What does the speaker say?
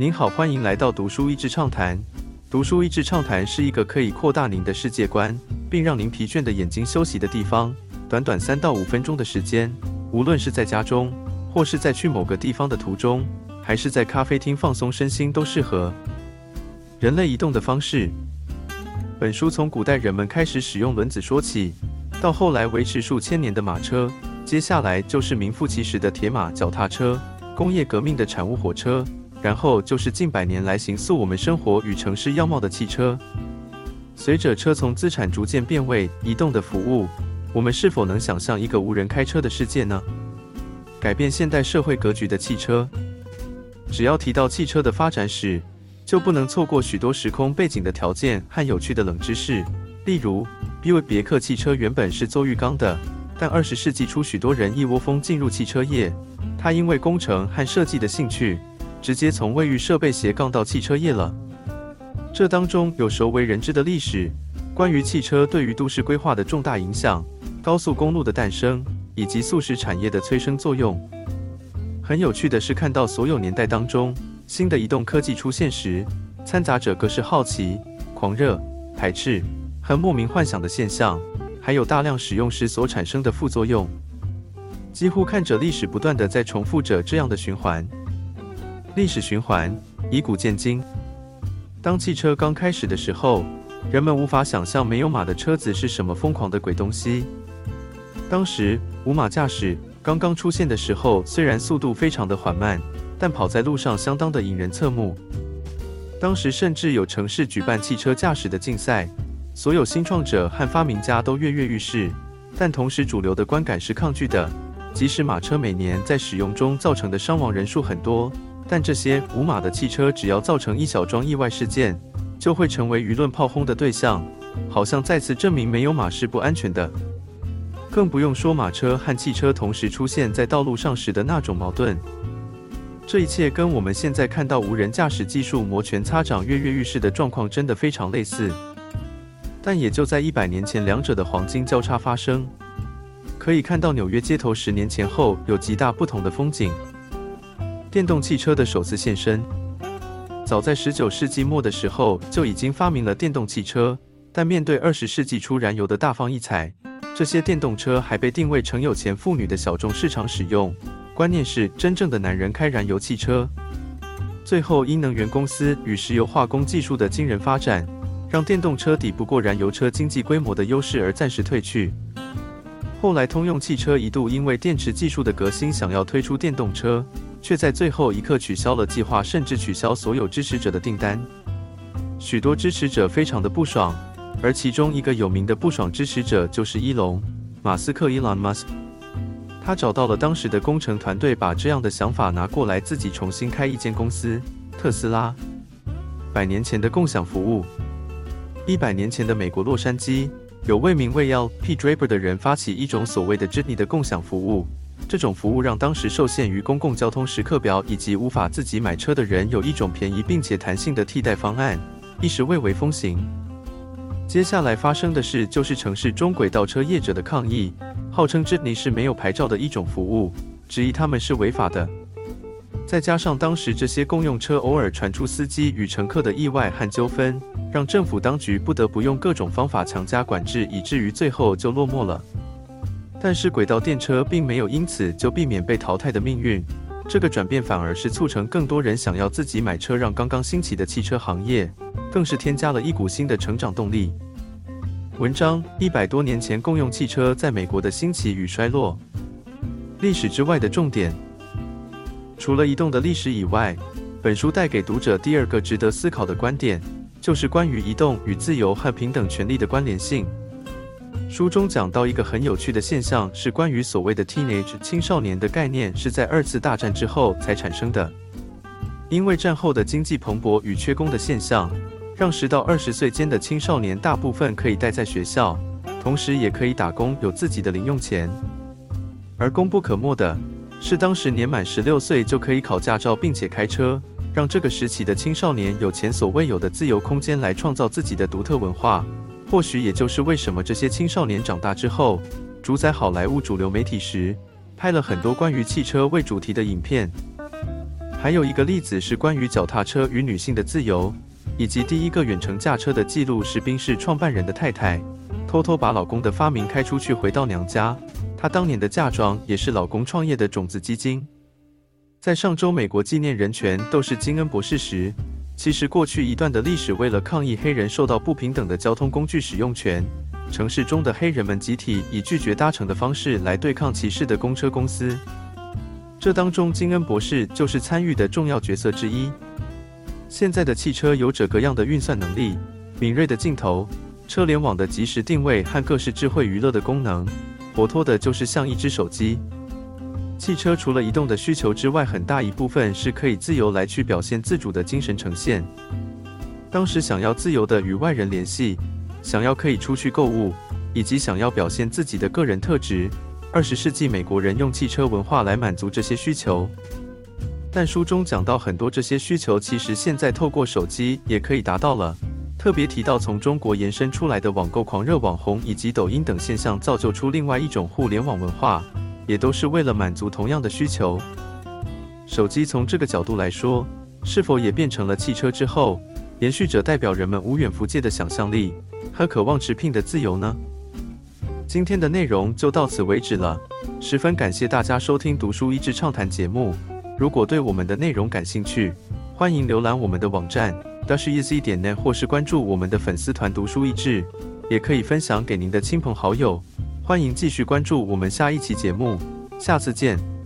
您好，欢迎来到读书益智畅谈。读书益智畅谈是一个可以扩大您的世界观，并让您疲倦的眼睛休息的地方。短短三到五分钟的时间，无论是在家中，或是在去某个地方的途中，还是在咖啡厅放松身心，都适合。人类移动的方式。本书从古代人们开始使用轮子说起，到后来维持数千年的马车，接下来就是名副其实的铁马、脚踏车，工业革命的产物火车。然后就是近百年来形塑我们生活与城市样貌的汽车。随着车从资产逐渐变为移动的服务，我们是否能想象一个无人开车的世界呢？改变现代社会格局的汽车。只要提到汽车的发展史，就不能错过许多时空背景的条件和有趣的冷知识。例如，因为别克汽车原本是做浴缸的，但二十世纪初许多人一窝蜂进入汽车业，他因为工程和设计的兴趣。直接从卫浴设备斜杠到汽车业了。这当中有熟为人知的历史，关于汽车对于都市规划的重大影响，高速公路的诞生，以及素食产业的催生作用。很有趣的是，看到所有年代当中新的移动科技出现时，掺杂着各式好奇、狂热、排斥和莫名幻想的现象，还有大量使用时所产生的副作用。几乎看着历史不断的在重复着这样的循环。历史循环，以古见今。当汽车刚开始的时候，人们无法想象没有马的车子是什么疯狂的鬼东西。当时无马驾驶刚刚出现的时候，虽然速度非常的缓慢，但跑在路上相当的引人侧目。当时甚至有城市举办汽车驾驶的竞赛，所有新创者和发明家都跃跃欲试。但同时主流的观感是抗拒的，即使马车每年在使用中造成的伤亡人数很多。但这些无马的汽车，只要造成一小桩意外事件，就会成为舆论炮轰的对象，好像再次证明没有马是不安全的。更不用说马车和汽车同时出现在道路上时的那种矛盾。这一切跟我们现在看到无人驾驶技术摩拳擦掌、跃跃欲试的状况真的非常类似。但也就在一百年前，两者的黄金交叉发生，可以看到纽约街头十年前后有极大不同的风景。电动汽车的首次现身，早在十九世纪末的时候就已经发明了电动汽车，但面对二十世纪初燃油的大放异彩，这些电动车还被定位成有钱妇女的小众市场使用。观念是真正的男人开燃油汽车。最后因能源公司与石油化工技术的惊人发展，让电动车抵不过燃油车经济规模的优势而暂时退去。后来通用汽车一度因为电池技术的革新，想要推出电动车。却在最后一刻取消了计划，甚至取消所有支持者的订单。许多支持者非常的不爽，而其中一个有名的不爽支持者就是伊隆·马斯克 （Elon Musk）。他找到了当时的工程团队，把这样的想法拿过来，自己重新开一间公司——特斯拉。百年前的共享服务，一百年前的美国洛杉矶，有位名为 L. P. Draper 的人发起一种所谓的 JNY 的共享服务。这种服务让当时受限于公共交通时刻表以及无法自己买车的人有一种便宜并且弹性的替代方案，一时蔚为风行。接下来发生的事就是城市中轨道车业者的抗议，号称这里是没有牌照的一种服务，质疑他们是违法的。再加上当时这些公用车偶尔传出司机与乘客的意外和纠纷，让政府当局不得不用各种方法强加管制，以至于最后就落寞了。但是轨道电车并没有因此就避免被淘汰的命运，这个转变反而是促成更多人想要自己买车，让刚刚兴起的汽车行业更是添加了一股新的成长动力。文章：一百多年前共用汽车在美国的兴起与衰落。历史之外的重点，除了移动的历史以外，本书带给读者第二个值得思考的观点，就是关于移动与自由和平等权利的关联性。书中讲到一个很有趣的现象，是关于所谓的 teenage 青少年的概念是在二次大战之后才产生的。因为战后的经济蓬勃与缺工的现象，让十到二十岁间的青少年大部分可以待在学校，同时也可以打工，有自己的零用钱。而功不可没的是，当时年满十六岁就可以考驾照并且开车，让这个时期的青少年有前所未有的自由空间来创造自己的独特文化。或许也就是为什么这些青少年长大之后，主宰好莱坞主流媒体时，拍了很多关于汽车为主题的影片。还有一个例子是关于脚踏车与女性的自由，以及第一个远程驾车的记录是宾士创办人的太太偷偷把老公的发明开出去回到娘家。她当年的嫁妆也是老公创业的种子基金。在上周美国纪念人权斗士金恩博士时，其实过去一段的历史为了抗议黑人受到不平等的交通工具使用权，城市中的黑人们集体以拒绝搭乘的方式来对抗歧视的公车公司。这当中，金恩博士就是参与的重要角色之一。现在的汽车有着各样的运算能力、敏锐的镜头、车联网的即时定位和各式智慧娱乐的功能，活脱的就是像一只手机。汽车除了移动的需求之外，很大一部分是可以自由来去表现自主的精神呈现。当时想要自由的与外人联系，想要可以出去购物，以及想要表现自己的个人特质。二十世纪美国人用汽车文化来满足这些需求，但书中讲到很多这些需求其实现在透过手机也可以达到了。特别提到从中国延伸出来的网购狂热网红以及抖音等现象，造就出另外一种互联网文化，也都是为了满足同样的需求。手机从这个角度来说，是否也变成了汽车之后延续者代表人们无远弗届的想象力和渴望持聘的自由呢？今天的内容就到此为止了，十分感谢大家收听《读书益智畅谈》节目。如果对我们的内容感兴趣，欢迎浏览我们的网站 dasheasy 点 net，或是关注我们的粉丝团“读书益智”，也可以分享给您的亲朋好友。欢迎继续关注我们下一期节目，下次见。